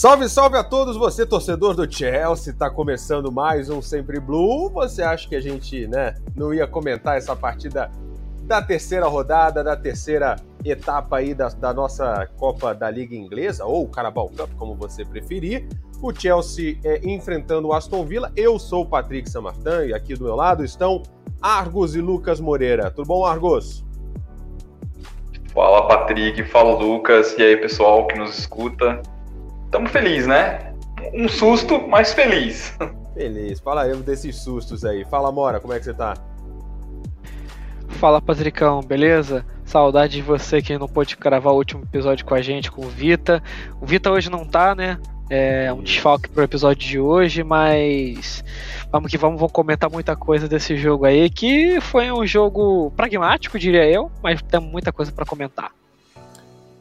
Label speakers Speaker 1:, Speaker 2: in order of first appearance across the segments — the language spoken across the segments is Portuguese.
Speaker 1: Salve, salve a todos, você torcedor do Chelsea, tá começando mais um Sempre Blue. Você acha que a gente, né, não ia comentar essa partida da terceira rodada, da terceira etapa aí da, da nossa Copa da Liga Inglesa, ou Carabao Cup, como você preferir. O Chelsea é, enfrentando o Aston Villa. Eu sou o Patrick Samartan e aqui do meu lado estão Argos e Lucas Moreira. Tudo bom, Argos?
Speaker 2: Fala, Patrick. Fala, Lucas. E aí, pessoal que nos escuta. Estamos felizes, né? Um susto, mas feliz.
Speaker 1: Feliz. Falaremos desses sustos aí. Fala, Mora, como é que você tá?
Speaker 3: Fala, Patricão, beleza? Saudade de você que não pôde gravar o último episódio com a gente, com o Vita. O Vita hoje não tá, né? É um desfalque pro episódio de hoje, mas vamos que vamos, vamos comentar muita coisa desse jogo aí, que foi um jogo pragmático, diria eu, mas temos muita coisa para comentar.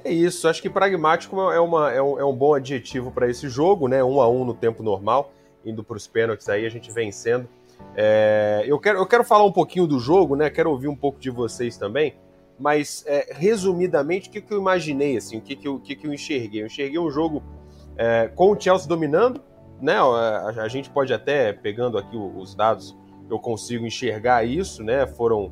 Speaker 1: É isso, acho que pragmático é, uma, é, um, é um bom adjetivo para esse jogo, né? Um a um no tempo normal, indo para os pênaltis aí, a gente vencendo. É, eu, quero, eu quero falar um pouquinho do jogo, né? Quero ouvir um pouco de vocês também, mas é, resumidamente, o que, que eu imaginei, assim, o que, que, eu, que, que eu enxerguei? Eu enxerguei um jogo é, com o Chelsea dominando, né? A, a, gente pode até, pegando aqui os dados, eu consigo enxergar isso, né? Foram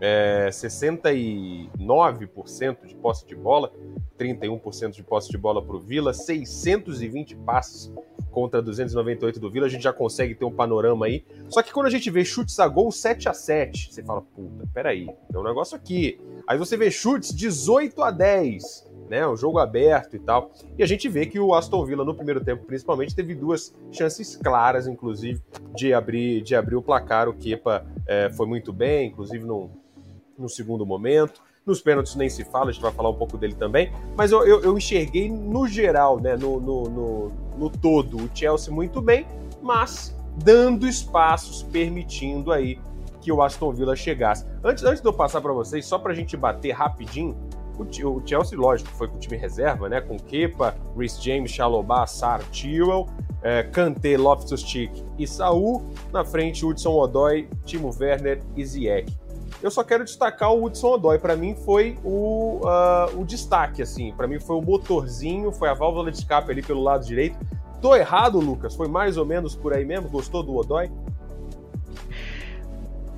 Speaker 1: é, 69% de posse de bola, 31% de posse de bola para o Vila, 620 passes contra 298 do Vila, a gente já consegue ter um panorama aí. Só que quando a gente vê chutes a gol 7 a 7 você fala, puta, peraí, tem um negócio aqui. Aí você vê chutes 18 a 10, né? O jogo aberto e tal. E a gente vê que o Aston Villa, no primeiro tempo, principalmente, teve duas chances claras, inclusive, de abrir, de abrir o placar. O Kepa é, foi muito bem, inclusive num, no segundo momento. Nos pênaltis nem se fala, a gente vai falar um pouco dele também. Mas eu, eu, eu enxerguei no geral, né, no, no, no, no todo, o Chelsea muito bem, mas dando espaços, permitindo aí que o Aston Villa chegasse. Antes, antes de eu passar para vocês, só para a gente bater rapidinho, o, Chelsea, lógico, foi com o time reserva, né? Com Kepa, Rhys James, Chalobah, Sar, Tewell, é, Kanté, Loftus-Cheek e Saul. Na frente, Hudson Odoi, Timo Werner e Ziyech. Eu só quero destacar o Hudson Odoi. Para mim foi o, uh, o destaque, assim. Para mim foi o motorzinho, foi a válvula de escape ali pelo lado direito. Tô errado, Lucas? Foi mais ou menos por aí mesmo? Gostou do Odoi?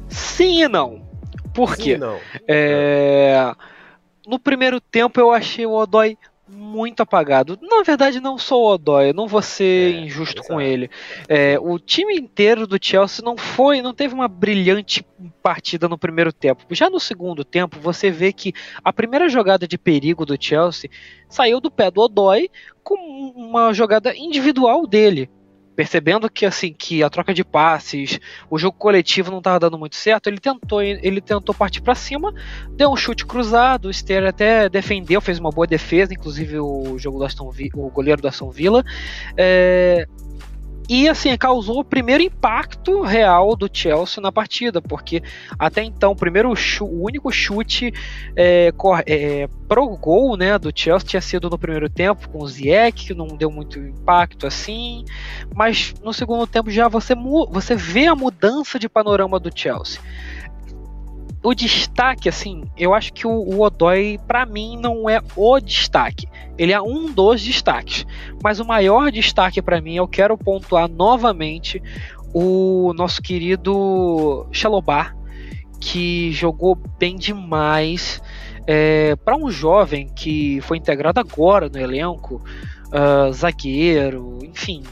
Speaker 3: Sim e não. Por
Speaker 1: Sim
Speaker 3: quê?
Speaker 1: não.
Speaker 3: É... No primeiro tempo eu achei o Odoi muito apagado. Na verdade, não sou o Odoi, eu não vou ser é, injusto exato. com ele. É, o time inteiro do Chelsea não foi, não teve uma brilhante partida no primeiro tempo. Já no segundo tempo, você vê que a primeira jogada de perigo do Chelsea saiu do pé do Odoi com uma jogada individual dele percebendo que assim que a troca de passes, o jogo coletivo não estava dando muito certo, ele tentou ele tentou partir para cima, deu um chute cruzado, o Ster até defendeu, fez uma boa defesa, inclusive o jogo do Aston o goleiro do Aston Villa, é, e assim, causou o primeiro impacto real do Chelsea na partida, porque até então o primeiro o único chute é, é, pro gol né, do Chelsea tinha sido no primeiro tempo com o Ziyech, que não deu muito impacto assim, mas no segundo tempo já você, você vê a mudança de panorama do Chelsea o destaque, assim, eu acho que o, o Odoi, para mim, não é o destaque. Ele é um dos destaques. Mas o maior destaque para mim, eu quero pontuar novamente o nosso querido Xalobá, que jogou bem demais. É, para um jovem que foi integrado agora no elenco, uh, zagueiro, enfim,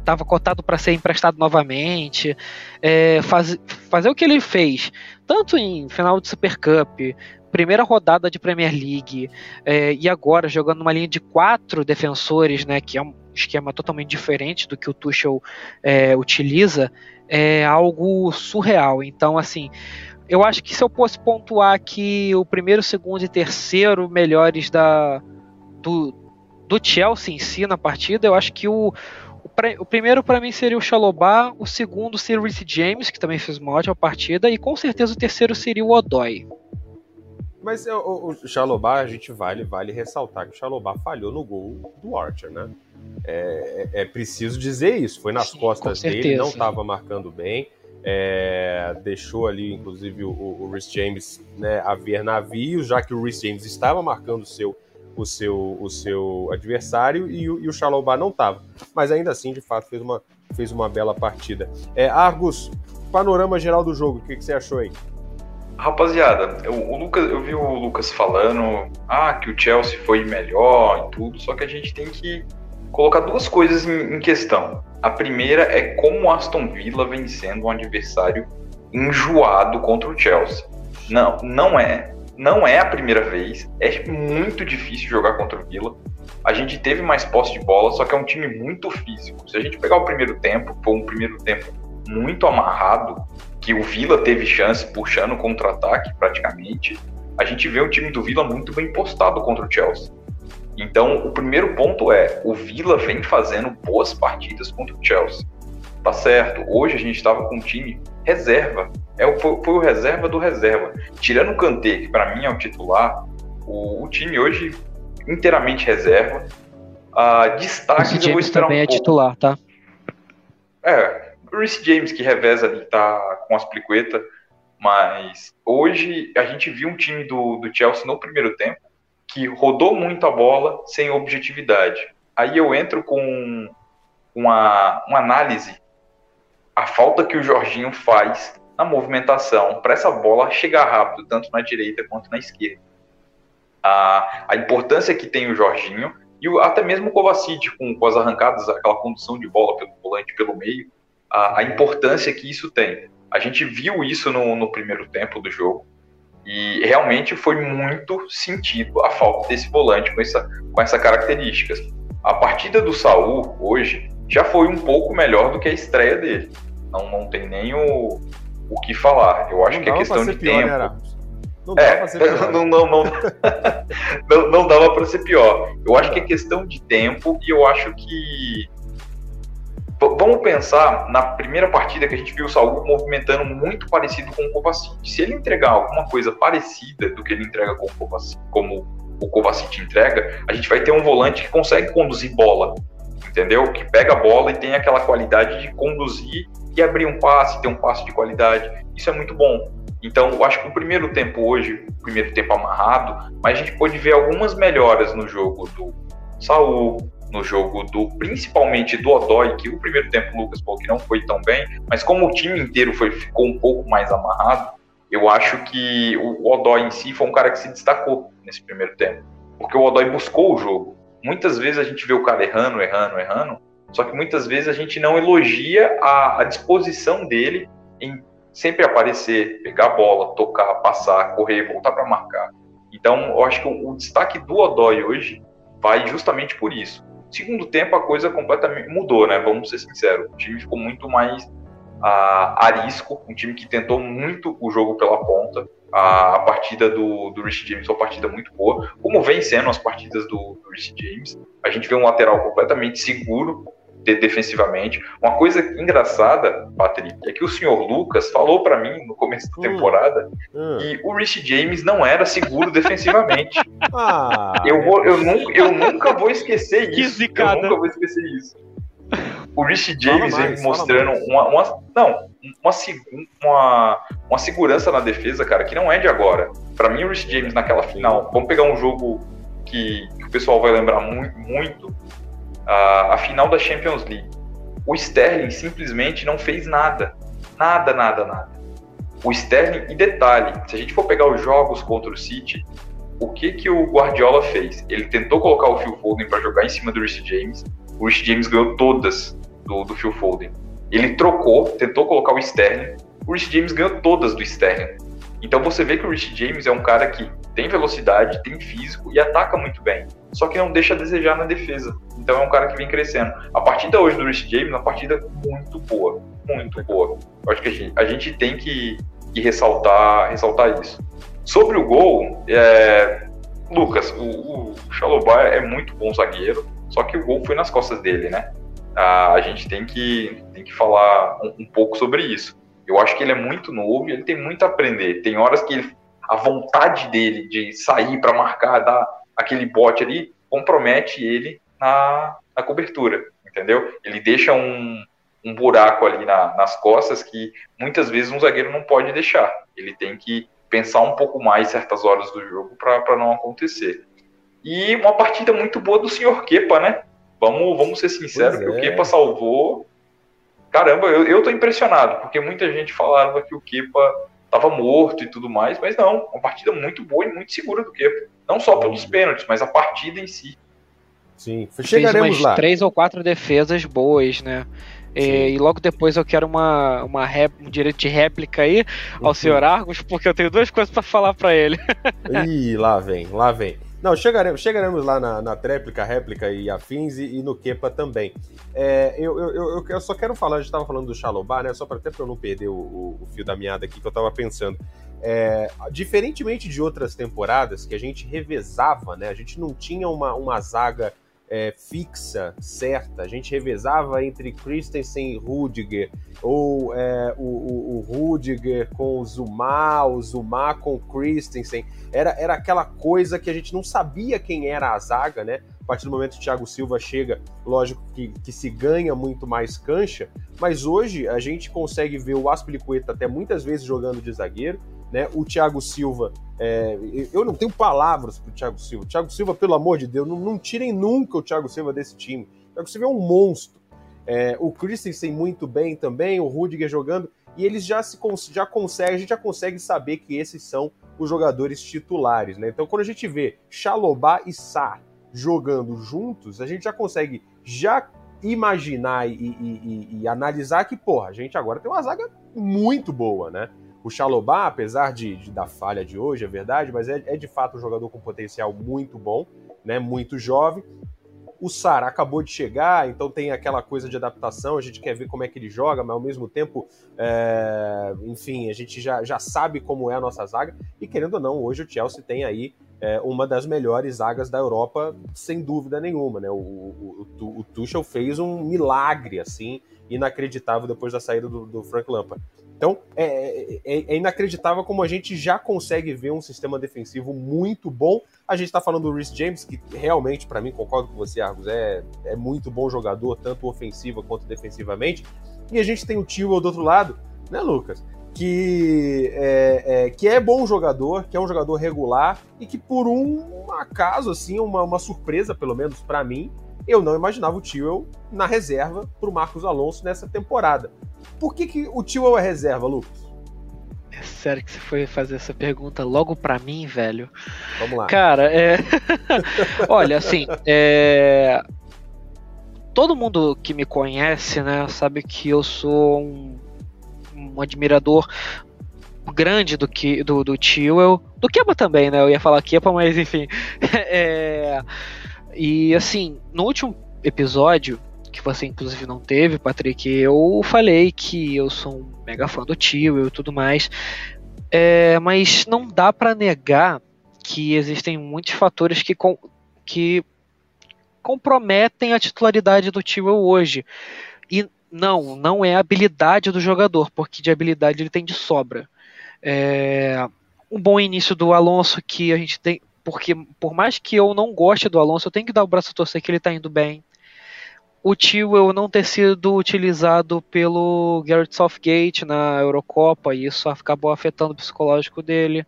Speaker 3: estava cotado para ser emprestado novamente, é, faz, fazer o que ele fez, tanto em final de Super Cup, primeira rodada de Premier League, é, e agora jogando uma linha de quatro defensores, né, que é um esquema totalmente diferente do que o Tuchel é, utiliza, é algo surreal. Então, assim, eu acho que se eu fosse pontuar aqui o primeiro, segundo e terceiro melhores da do, do Chelsea em si na partida, eu acho que o, o primeiro para mim seria o Xalobá, o segundo seria o Reece James, que também fez uma ótima partida, e com certeza o terceiro seria o Odoi.
Speaker 1: Mas o, o Xalobá, a gente vale, vale ressaltar que o Xalobá falhou no gol do Archer, né? É, é, é preciso dizer isso. Foi nas Sim, costas dele, não estava marcando bem. É, deixou ali, inclusive, o, o Rhys James né, a ver navios, já que o Rhys James estava marcando o seu o seu, o seu adversário e o, e o Xalobá não estava. Mas ainda assim, de fato, fez uma, fez uma bela partida. É, Argus, panorama geral do jogo, o que, que você achou aí?
Speaker 2: Rapaziada, o, o, Lucas, eu vi o Lucas falando ah, que o Chelsea foi melhor e tudo, só que a gente tem que colocar duas coisas em, em questão. A primeira é como o Aston Villa vem sendo um adversário enjoado contra o Chelsea. Não, não é, não é a primeira vez. É muito difícil jogar contra o Villa. A gente teve mais posse de bola, só que é um time muito físico. Se a gente pegar o primeiro tempo, foi um primeiro tempo muito amarrado, que o Villa teve chance puxando contra-ataque praticamente. A gente vê o time do Villa muito bem postado contra o Chelsea. Então, o primeiro ponto é: o Villa vem fazendo boas partidas contra o Chelsea. Tá certo, hoje a gente estava com um time reserva. É, foi, foi o reserva do reserva. Tirando o Kanté, que para mim é o titular, o, o, time hoje inteiramente reserva. Uh, destaque
Speaker 3: Esse James também um é pouco. titular, tá?
Speaker 2: É, o Reece James que reveza ali, tá com as pliquetas, mas hoje a gente viu um time do, do Chelsea no primeiro tempo que rodou muito a bola sem objetividade. Aí eu entro com uma, uma análise, a falta que o Jorginho faz na movimentação para essa bola chegar rápido, tanto na direita quanto na esquerda. A, a importância que tem o Jorginho e o, até mesmo o Kovacic com, com as arrancadas, aquela condução de bola pelo volante pelo meio, a, a importância que isso tem. A gente viu isso no, no primeiro tempo do jogo. E realmente foi muito sentido a falta desse volante com essa, com essa característica. A partida do Saul hoje já foi um pouco melhor do que a estreia dele. Não, não tem nem o, o que falar. Eu acho não que é questão de pior, tempo. Né, não dava é, pra ser pior. Não, não, não, não, não dava para ser pior. Eu acho que é questão de tempo e eu acho que Vamos pensar na primeira partida que a gente viu o Saul movimentando muito parecido com o Kovacic. Se ele entregar alguma coisa parecida do que ele entrega com o Kovacic, como o Kovacic entrega, a gente vai ter um volante que consegue conduzir bola, entendeu? Que pega a bola e tem aquela qualidade de conduzir e abrir um passe, ter um passe de qualidade. Isso é muito bom. Então, eu acho que o primeiro tempo hoje, o primeiro tempo amarrado, mas a gente pode ver algumas melhoras no jogo do Saul, no jogo do principalmente do Odói, que o primeiro tempo o Lucas falou que não foi tão bem, mas como o time inteiro foi, ficou um pouco mais amarrado, eu acho que o Odói em si foi um cara que se destacou nesse primeiro tempo, porque o Odói buscou o jogo. Muitas vezes a gente vê o cara errando, errando, errando, só que muitas vezes a gente não elogia a, a disposição dele em sempre aparecer, pegar a bola, tocar, passar, correr, voltar para marcar. Então, eu acho que o, o destaque do Odói hoje vai justamente por isso. Segundo tempo, a coisa completamente mudou, né? Vamos ser sinceros. O time ficou muito mais uh, arisco, um time que tentou muito o jogo pela ponta. A, a partida do, do Rich James foi uma partida muito boa, como vem sendo as partidas do, do Rich James. A gente vê um lateral completamente seguro, defensivamente. Uma coisa engraçada, Patrick, é que o senhor Lucas falou para mim no começo da hum. temporada hum. que o Rich James não era seguro defensivamente. Ah, eu, vou, eu, nunca, eu nunca vou esquecer isso. Eu nunca vou esquecer isso. O Rich James vem mostrando uma, uma, não, uma, uma, uma segurança na defesa, cara, que não é de agora. Para mim, o Rich James naquela final, vamos pegar um jogo que, que o pessoal vai lembrar muito, muito a, a final da Champions League. O Sterling simplesmente não fez nada. Nada, nada, nada. O Sterling, e detalhe, se a gente for pegar os jogos contra o City, o que que o Guardiola fez? Ele tentou colocar o Phil Foden para jogar em cima do Rich James. O Rich James ganhou todas do, do Phil Foden. Ele trocou, tentou colocar o Sterling. O Rich James ganhou todas do Sterling. Então você vê que o Rich James é um cara que tem velocidade, tem físico e ataca muito bem. Só que não deixa a desejar na defesa. Então é um cara que vem crescendo. A partida hoje do Rich James é uma partida muito boa. Muito boa. Eu acho que a gente, a gente tem que, que, ressaltar, ressaltar isso. Sobre o gol, é, Lucas, o, o é muito bom zagueiro, só que o gol foi nas costas dele, né? A, a gente tem que, tem que falar um, um pouco sobre isso. Eu acho que ele é muito novo e ele tem muito a aprender. Tem horas que ele, a vontade dele de sair para marcar, dar aquele bote ali, compromete ele na, na cobertura, entendeu? Ele deixa um, um buraco ali na, nas costas que muitas vezes um zagueiro não pode deixar. Ele tem que pensar um pouco mais certas horas do jogo para não acontecer. E uma partida muito boa do senhor Kepa, né? Vamos, vamos ser sinceros, que o é. Kepa salvou. Caramba, eu, eu tô impressionado, porque muita gente falava que o Kepa tava morto e tudo mais, mas não, uma partida muito boa e muito segura do Kepa. Não só pelos pênaltis, mas a partida em si.
Speaker 3: Sim, chegaremos Fez umas lá. três ou quatro defesas boas, né? E, e, logo depois eu quero uma, uma rep, um direito de réplica aí ao uhum. senhor Argos, porque eu tenho duas coisas para falar para ele.
Speaker 1: Ih, lá vem, lá vem. Não, chegaremos, chegaremos lá na, na tréplica, réplica e afins e, e no Kepa também. É, eu, eu, eu, eu, só quero falar, a gente estava falando do Xalobá, né? Só para até para eu não perder o, o, fio da meada aqui que eu estava pensando. É, diferentemente de outras temporadas que a gente revezava, né? A gente não tinha uma, uma zaga é, fixa, certa. A gente revezava entre Christensen e Rudiger, ou é, o, o, o, Rudiger com o Zuma, o Zuma com o Christensen. Era, era aquela coisa que a gente não sabia quem era a zaga, né? A partir do momento que o Thiago Silva chega, lógico que, que se ganha muito mais cancha, mas hoje a gente consegue ver o Aspilicueta até muitas vezes jogando de zagueiro, né? O Thiago Silva, é, eu não tenho palavras para o Thiago Silva. Thiago Silva, pelo amor de Deus, não, não, tirem nunca o Thiago Silva desse time. O Thiago Silva é um monstro. É, o Christensen muito bem também, o Rudiger jogando, e eles já se já conseguem, a gente já consegue saber que esses são os jogadores titulares, né? Então, quando a gente vê Chalobá e Sá jogando juntos, a gente já consegue já imaginar e, e, e, e analisar que, porra, a gente agora tem uma zaga muito boa, né? O Chalobá, apesar de, de, da falha de hoje, é verdade, mas é, é, de fato um jogador com potencial muito bom, né? Muito jovem. O Sara acabou de chegar, então tem aquela coisa de adaptação, a gente quer ver como é que ele joga, mas ao mesmo tempo, é... enfim, a gente já, já sabe como é a nossa zaga. E querendo ou não, hoje o Chelsea tem aí é, uma das melhores zagas da Europa, sem dúvida nenhuma. Né? O, o, o, o Tuchel fez um milagre assim, inacreditável depois da saída do, do Frank Lampard. Então, é, é, é, inacreditável como a gente já consegue ver um sistema defensivo muito bom. A gente está falando do Rhys James, que realmente, para mim, concordo com você, Argos, é, é muito bom jogador, tanto ofensiva quanto defensivamente. E a gente tem o Tio do outro lado, né, Lucas? Que é, é, que é bom jogador, que é um jogador regular e que, por um acaso, assim, uma, uma surpresa, pelo menos para mim, eu não imaginava o Tio na reserva para o Marcos Alonso nessa temporada. Por que, que o Tio é reserva, Lucas?
Speaker 3: É sério que você foi fazer essa pergunta logo para mim, velho?
Speaker 1: Vamos lá.
Speaker 3: Cara, é. Olha, assim, é. Todo mundo que me conhece, né, sabe que eu sou um, um admirador grande do que do, do Tio, do Kepa também, né? Eu ia falar Kepa, mas enfim. é... E assim, no último episódio, que você inclusive não teve, Patrick, eu falei que eu sou um mega fã do tio e tudo mais, é, mas não dá para negar que existem muitos fatores que, com, que comprometem a titularidade do tio hoje. E não, não é a habilidade do jogador, porque de habilidade ele tem de sobra. É, um bom início do Alonso que a gente tem, porque por mais que eu não goste do Alonso, eu tenho que dar o braço a torcer que ele está indo bem o Tio não ter sido utilizado pelo Garrett Southgate na Eurocopa e isso acabou afetando o psicológico dele.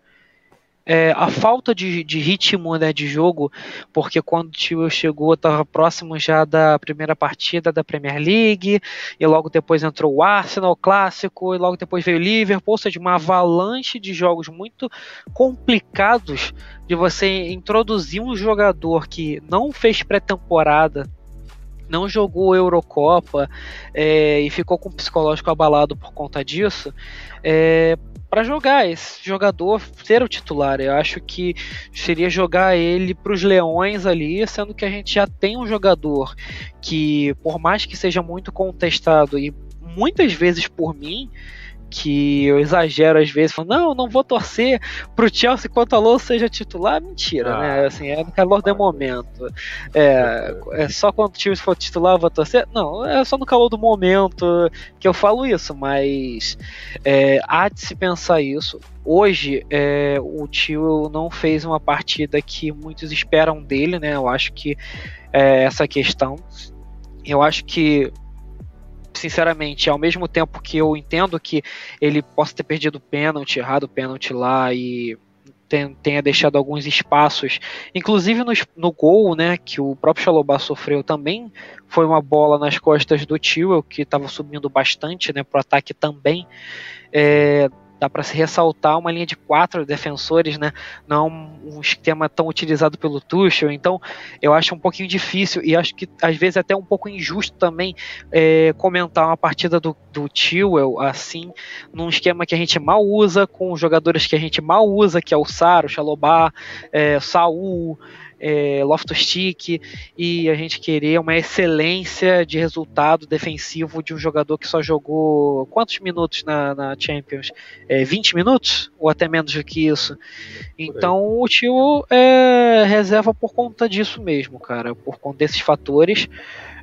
Speaker 3: É, a falta de, de, ritmo né, de jogo, porque quando o Tio chegou, estava próximo já da primeira partida da Premier League, e logo depois entrou o Arsenal clássico, e logo depois veio o Liverpool, ou seja, uma avalanche de jogos muito complicados de você introduzir um jogador que não fez pré-temporada não jogou Eurocopa é, e ficou com o psicológico abalado por conta disso, é, para jogar esse jogador ser o titular. Eu acho que seria jogar ele para os Leões ali, sendo que a gente já tem um jogador que, por mais que seja muito contestado e muitas vezes por mim, que eu exagero às vezes, falando, não, não vou torcer pro Chelsea enquanto Alonso seja titular, mentira, né? ah, né? Assim, é no calor do momento. É, é só quando o time for titular eu vou torcer? Não, é só no calor do momento que eu falo isso, mas é, há de se pensar isso. Hoje é, o tio não fez uma partida que muitos esperam dele, né? Eu acho que é essa questão. Eu acho que sinceramente, ao mesmo tempo que eu entendo que ele possa ter perdido o pênalti, errado o pênalti lá e tenha deixado alguns espaços, inclusive no, no gol, né, que o próprio Xalobá sofreu também, foi uma bola nas costas do Tio, que estava subindo bastante, né, pro ataque também. É, dá para se ressaltar uma linha de quatro defensores, né? Não é um esquema tão utilizado pelo Tuchel, então eu acho um pouquinho difícil e acho que às vezes até um pouco injusto também é, comentar uma partida do, do assim, num esquema que a gente mal usa, com jogadores que a gente mal usa, que é o Saro, o Xalobá, é, Saul, é, Loftus-Cheek e a gente querer uma excelência de resultado defensivo de um jogador que só jogou quantos minutos na, na Champions? É, 20 minutos? Ou até menos do que isso? Então o tio é reserva por conta disso mesmo, cara, por conta desses fatores.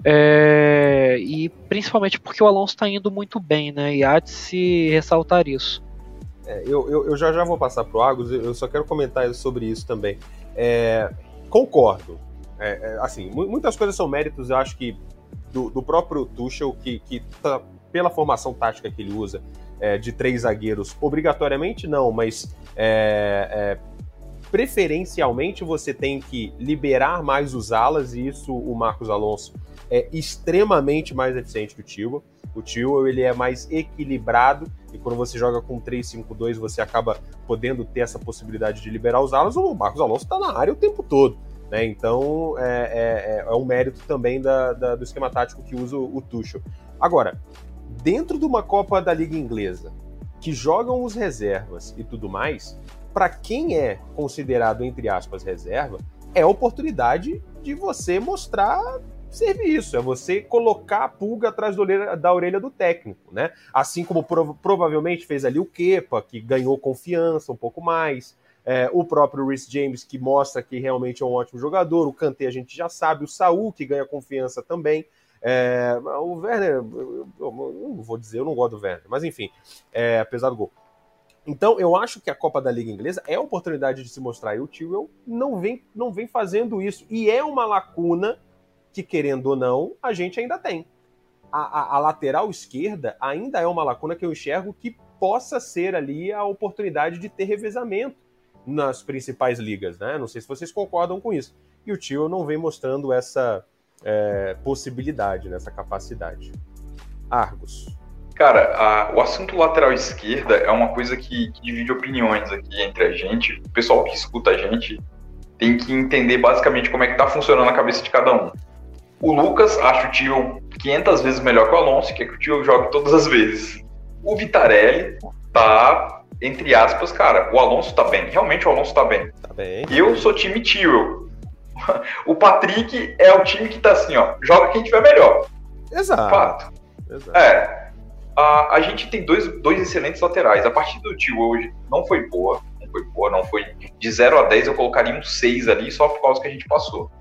Speaker 3: É, e principalmente porque o Alonso está indo muito bem, né? E há de se ressaltar isso.
Speaker 1: É, eu, eu, eu, já já vou passar pro Agus, eu só quero comentar sobre isso também. É, concordo. É, é, assim, muitas coisas são méritos, eu acho que do, do próprio Tuchel, que, que tá, pela formação tática que ele usa, é, de três zagueiros, obrigatoriamente não, mas é, é, preferencialmente você tem que liberar mais os alas, e isso o Marcos Alonso é extremamente mais eficiente que o Tio. O Tio ele é mais equilibrado e quando você joga com 3-5-2 você acaba podendo ter essa possibilidade de liberar os alas. O Marcos Alonso está na área o tempo todo. Né? Então é, é, é, um mérito também da, da, do esquema tático que usa o, o Tuchel. Agora, dentro de uma Copa da Liga Inglesa, que jogam os reservas e tudo mais, para quem é considerado, entre aspas, reserva, é oportunidade de você mostrar serviço, é você colocar a pulga atrás da orelha, do técnico, né? Assim como prov provavelmente fez ali o Kepa, que ganhou confiança um pouco mais, é, o próprio Rhys James, que mostra que realmente é um ótimo jogador, o Kanté a gente já sabe, o Saul, que ganha confiança também, é, o Werner, eu, eu, não vou dizer, eu não gosto do Werner, mas enfim, é, apesar do gol. Então, eu acho que a Copa da Liga Inglesa é a oportunidade de se mostrar. E o Tio não vem, não vem fazendo isso. E é uma lacuna que, querendo ou não, a gente ainda tem. A, a, a, lateral esquerda ainda é uma lacuna que eu enxergo que possa ser ali a oportunidade de ter revezamento nas principais ligas, né? Não sei se vocês concordam com isso. E o Tio não vem mostrando essa é, possibilidade, né? essa capacidade. Argos.
Speaker 2: Cara, a, o assunto lateral esquerda é uma coisa que, que divide opiniões aqui entre a gente. O pessoal que escuta a gente tem que entender basicamente como é que tá funcionando a cabeça de cada um. O Lucas acha o Tio 500 vezes melhor que o Alonso, que é que o Tio jogue todas as vezes. O Vitarelli tá, entre aspas, cara, o Alonso tá bem. Realmente o Alonso tá bem.
Speaker 1: Tá bem.
Speaker 2: Eu sou time Tio. O Patrick é o time que tá assim, ó, joga quem tiver melhor.
Speaker 1: Exato.
Speaker 2: Fato. Exato. É. A, a gente tem dois, dois excelentes laterais. A partida do Tio hoje não foi boa. Não foi boa, não foi. De 0 a 10 eu colocaria um 6 ali só por causa que a gente passou.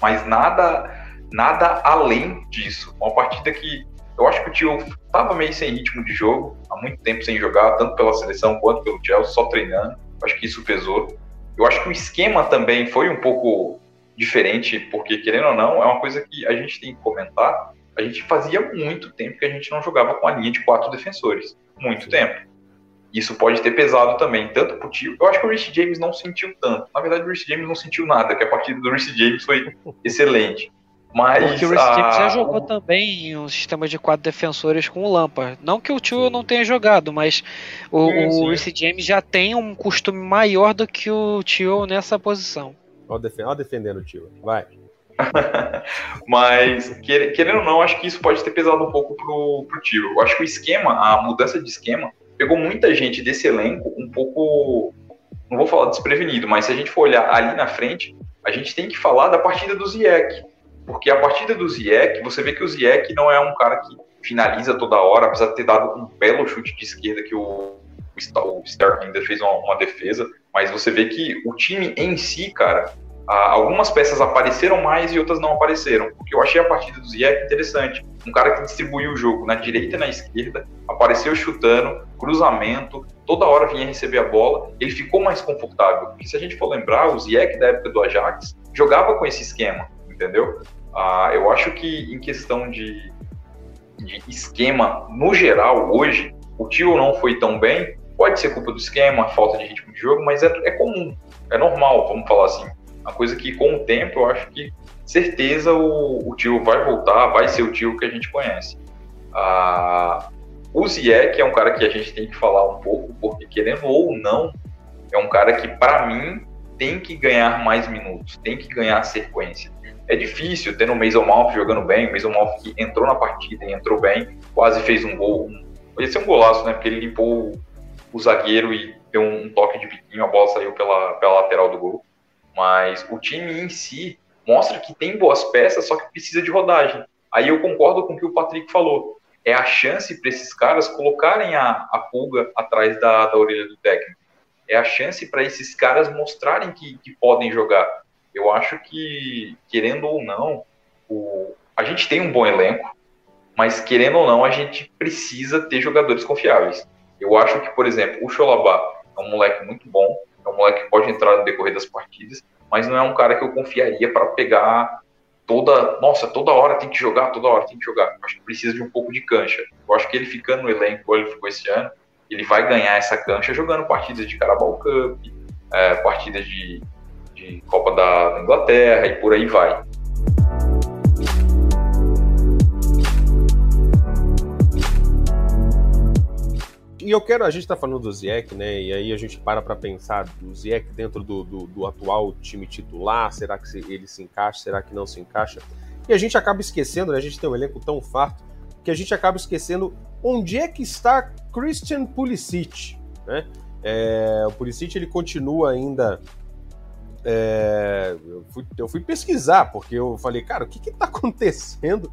Speaker 2: Mas nada nada além disso. Uma partida que eu acho que o Tio estava meio sem ritmo de jogo, há muito tempo sem jogar, tanto pela seleção quanto pelo Chelsea, só treinando. Eu acho que isso pesou. Eu acho que o esquema também foi um pouco diferente, porque, querendo ou não, é uma coisa que a gente tem que comentar. A gente fazia muito tempo que a gente não jogava com a linha de quatro defensores. Muito tempo. Isso pode ter pesado também, tanto pro tio. Eu acho que o Rich James não sentiu tanto. Na verdade, o Rich James não sentiu nada, que a partida do Rich James foi excelente. Mas,
Speaker 3: Porque o Reece James já jogou também em um sistema de quatro defensores com o Lampard. Não que o Tio não tenha jogado, mas o, sim, o Reece James já tem um costume maior do que o Tio nessa posição.
Speaker 1: Olha defendendo, defendendo o Tio. Vai.
Speaker 2: mas, querendo ou não, acho que isso pode ter pesado um pouco pro, pro Tio. Eu acho que o esquema, a mudança de esquema, pegou muita gente desse elenco um pouco. Não vou falar desprevenido, mas se a gente for olhar ali na frente, a gente tem que falar da partida do Ziyech porque a partida do Ziyech, você vê que o Ziyech não é um cara que finaliza toda hora, apesar de ter dado um belo chute de esquerda que o, o ainda fez uma, uma, defesa, mas você vê que o time em si, cara, algumas peças apareceram mais e outras não apareceram, porque eu achei a partida do Ziyech interessante, um cara que distribuiu o jogo na direita e na esquerda, apareceu chutando, cruzamento, toda hora vinha receber a bola, ele ficou mais confortável, porque se a gente for lembrar, o Ziyech da época do Ajax jogava com esse esquema, entendeu? Ah, eu acho que em questão de, de esquema, no geral, hoje, o Tio não foi tão bem, Pode ser culpa do esquema, falta de ritmo de jogo, mas é, é comum, é normal, vamos falar assim. Uma coisa que com o tempo eu acho que certeza o, o tio vai voltar, vai ser o tio que a gente conhece. Ah, o Ziyech é um cara que a gente tem que falar um pouco, porque querendo ou não, é um cara que para mim tem que ganhar mais minutos, tem que ganhar sequência. É difícil tendo o Mason jogando bem, o Mason Mount que entrou na partida e entrou bem, quase fez um gol. Podia ser um golaço, né? Porque ele limpou o zagueiro e deu um toque de biquinho, a bola saiu pela, pela lateral do gol. Mas o time em si mostra que tem boas peças, só que precisa de rodagem. Aí eu concordo com o que o Patrick falou. É a chance para esses caras colocarem a, a pulga atrás da, da orelha do técnico. É a chance para esses caras mostrarem que, que podem jogar. Eu acho que, querendo ou não, o, a gente tem um bom elenco, mas querendo ou não, a gente precisa ter jogadores confiáveis. Eu acho que, por exemplo, o Cholabá é um moleque muito bom, é um moleque que pode entrar no decorrer das partidas, mas não é um cara que eu confiaria para pegar toda, nossa, toda hora tem que jogar, toda hora tem que jogar. Eu acho que precisa de um pouco de cancha. Eu acho que ele ficando no elenco, ele ficou esse ano, ele vai ganhar essa cancha jogando partidas de Carabao Cup, é, partidas de, de Copa da Inglaterra e por aí vai.
Speaker 1: e eu quero, a gente tá falando do Ziek, né? E aí a gente para para pensar do Ziek dentro do, do, do, atual time titular, será que ele se encaixa, será que não se encaixa? E a gente acaba esquecendo, né? A gente tem um elenco tão farto que a gente acaba esquecendo onde é que está Christian Pulisic, né? É, o Pulisic ele continua ainda é, eu, fui, eu, fui, pesquisar, porque eu falei, cara, o que está acontecendo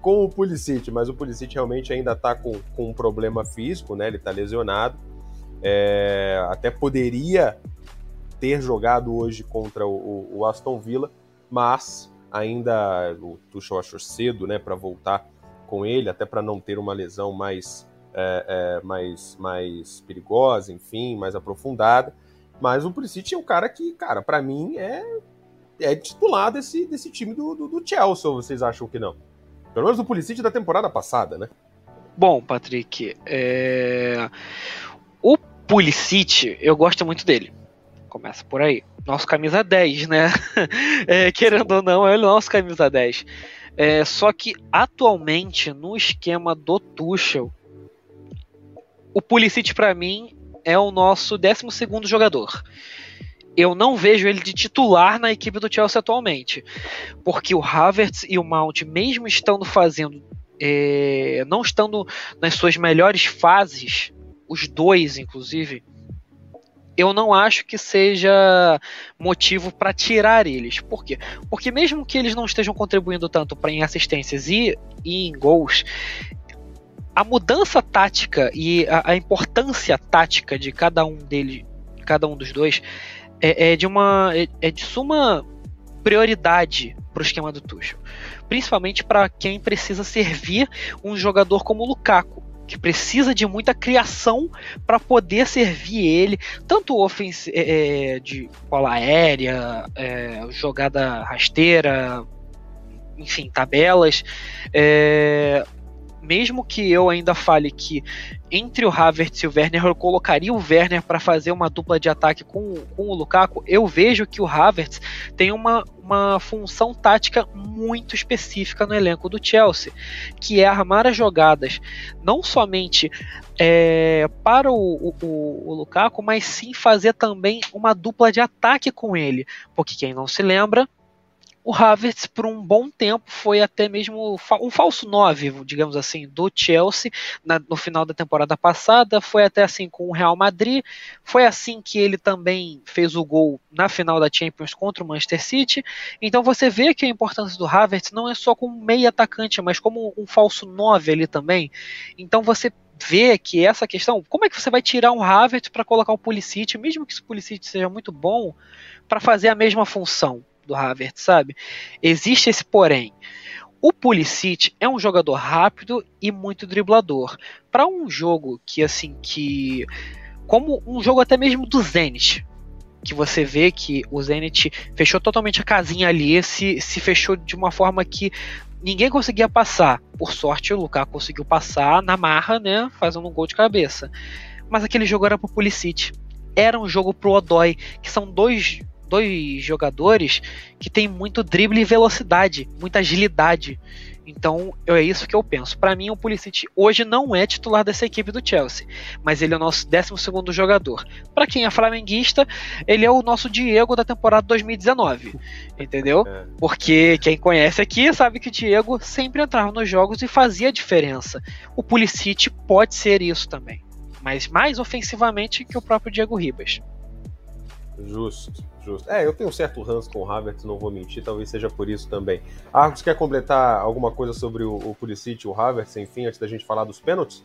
Speaker 1: com o Pulisic, mas o Pulisic realmente ainda está com, com um problema físico, né? Ele está lesionado. É, até poderia ter jogado hoje contra o, o, Aston Villa, mas ainda o Tuchel achou cedo, né, para voltar com ele, até para não ter uma lesão mais, é, é, mais, mais perigosa, enfim, mais aprofundada. Mas o Pulisic é um cara que, cara, para mim é, é titular desse, desse time do, do, do Chelsea, ou vocês acham que não? Pelo menos o Pulisic da temporada passada, né?
Speaker 3: Bom, Patrick, é... o Pulisic, eu gosto muito dele. Começa por aí. Nosso camisa 10, né? É, querendo ou não, é o nosso camisa 10. É, só que atualmente, no esquema do Tuchel, o Pulisic para mim é o nosso 12 jogador eu não vejo ele de titular na equipe do Chelsea atualmente. Porque o Havertz e o Mount, mesmo estando fazendo. É, não estando nas suas melhores fases, os dois, inclusive, eu não acho que seja motivo para tirar eles. Por quê? Porque mesmo que eles não estejam contribuindo tanto para em assistências e, e, em gols, a mudança tática e a, a importância tática de cada um deles, cada um dos dois, é, é de uma é, é de suma prioridade para o esquema do Tuchel, principalmente para quem precisa servir um jogador como o Lukaku, que precisa de muita criação para poder servir ele, tanto ofens é, é, de bola aérea, é, jogada rasteira, enfim, tabelas, é, mesmo que eu ainda fale que entre o Havertz e o Werner, eu colocaria o Werner para fazer uma dupla de ataque com, com o Lukaku, eu vejo que o Havertz tem uma, uma função tática muito específica no elenco do Chelsea, que é armar as jogadas não somente é, para o, o, o, Lukaku, mas sim fazer também uma dupla de ataque com ele, porque quem não se lembra, o Havertz por um bom tempo foi até mesmo um falso 9, digamos assim, do Chelsea na, no final da temporada passada, foi até assim com o Real Madrid, foi assim que ele também fez o gol na final da Champions contra o Manchester City. Então você vê que a importância do Havertz não é só como meio atacante, mas como um falso 9 ali também. Então você vê que essa questão, como é que você vai tirar um Havertz para colocar o Pulisic, mesmo que o Pulisic seja muito bom, para fazer a mesma função? Do Havertz, sabe? Existe esse porém. O Pulisic é um jogador rápido e muito driblador. Para um jogo que assim que como um jogo até mesmo do Zenit, que você vê que o Zenit fechou totalmente a casinha ali, se, se fechou de uma forma que ninguém conseguia passar. Por sorte, o Lukaku conseguiu passar na marra, né, fazendo um gol de cabeça. mas aquele jogo era pro Pulisic. Era um jogo pro Odoi, que são dois, dois jogadores que têm muito drible e velocidade, muita agilidade. Então, é isso que eu penso. Para mim, o Pulisic hoje não é titular dessa equipe do Chelsea, mas ele é o nosso 12 jogador. Para quem é flamenguista, ele é o nosso Diego da temporada 2019, entendeu? É. Porque quem conhece aqui sabe que o Diego sempre entrava nos jogos e fazia diferença. O Pulisic pode ser isso também, mas mais ofensivamente que o próprio Diego Ribas.
Speaker 1: Justo. Justo. É, eu tenho um certo ranço com o Havertz, não vou mentir, talvez seja por isso também. Arcos, quer completar alguma coisa sobre o, o Pulisic e o Havertz, enfim, antes da gente falar dos pênaltis?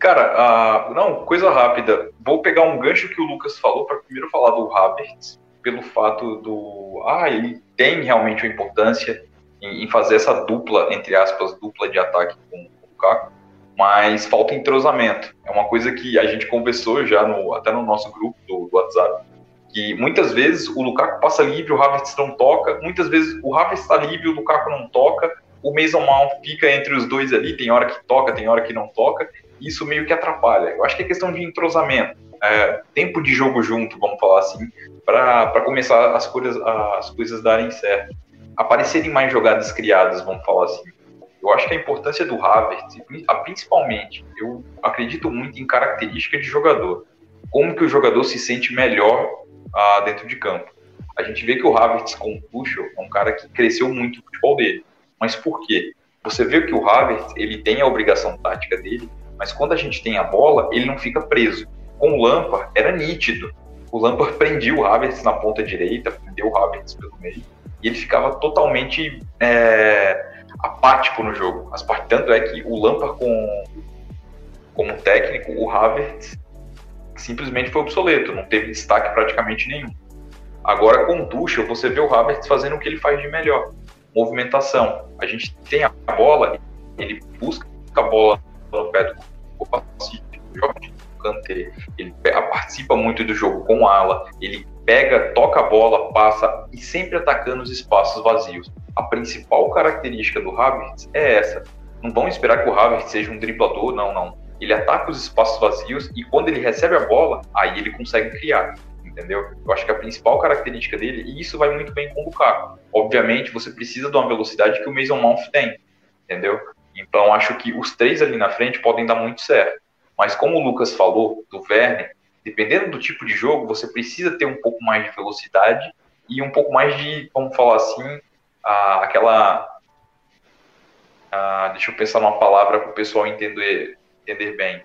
Speaker 2: Cara, uh, não, coisa rápida. Vou pegar um gancho que o Lucas falou para primeiro falar do Havertz, pelo fato do. Ah, ele tem realmente uma importância em, em fazer essa dupla, entre aspas, dupla de ataque com, com o Lukaku, mas falta entrosamento. É uma coisa que a gente conversou já no, até no nosso grupo do, do WhatsApp que muitas vezes o Lukaku passa livre, o Havertz não toca, muitas vezes o Havertz está livre, o Lukaku não toca, o Mason Mount fica entre os dois ali, tem hora que toca, tem hora que não toca, isso meio que atrapalha. Eu acho que é questão de entrosamento, é, tempo de jogo junto, vamos falar assim, para começar as coisas, as coisas darem certo. Aparecerem mais jogadas criadas, vamos falar assim. Eu acho que a importância do Havertz, principalmente, eu acredito muito em característica de jogador. Como que o jogador se sente melhor dentro de campo. A gente vê que o Havertz com o Tuchel é um cara que cresceu muito o futebol dele. Mas por quê? Você vê que o Havertz, ele tem a obrigação tática dele, mas quando a gente tem a bola, ele não fica preso. Com o Lampard, era nítido. O Lampard prendia o Havertz na ponta direita, prendeu o Havertz pelo meio, e ele ficava totalmente é, apático no jogo. Tanto é que o Lampard com, como técnico, o Havertz simplesmente foi obsoleto, não teve destaque praticamente nenhum. Agora com o Tuchel, você vê o Havertz fazendo o que ele faz de melhor, movimentação. A gente tem a bola, ele busca a bola no pé do Jorge Kanté, ele participa muito do jogo com ala, ele pega, toca a bola, passa e sempre atacando os espaços vazios. A principal característica do Havertz é essa. Não vão esperar que o Havertz seja um driblador, não, não ele ataca os espaços vazios e quando ele recebe a bola, aí ele consegue criar, entendeu? Eu acho que a principal característica dele, e isso vai muito bem com o Lukaku. Obviamente, você precisa de uma velocidade que o Mason Mount tem, entendeu? Então, acho que os três ali na frente podem dar muito certo. Mas como o Lucas falou do Werner, dependendo do tipo de jogo, você precisa ter um pouco mais de velocidade e um pouco mais de, vamos falar assim, aquela. deixa eu pensar numa palavra para o pessoal entender entender bem,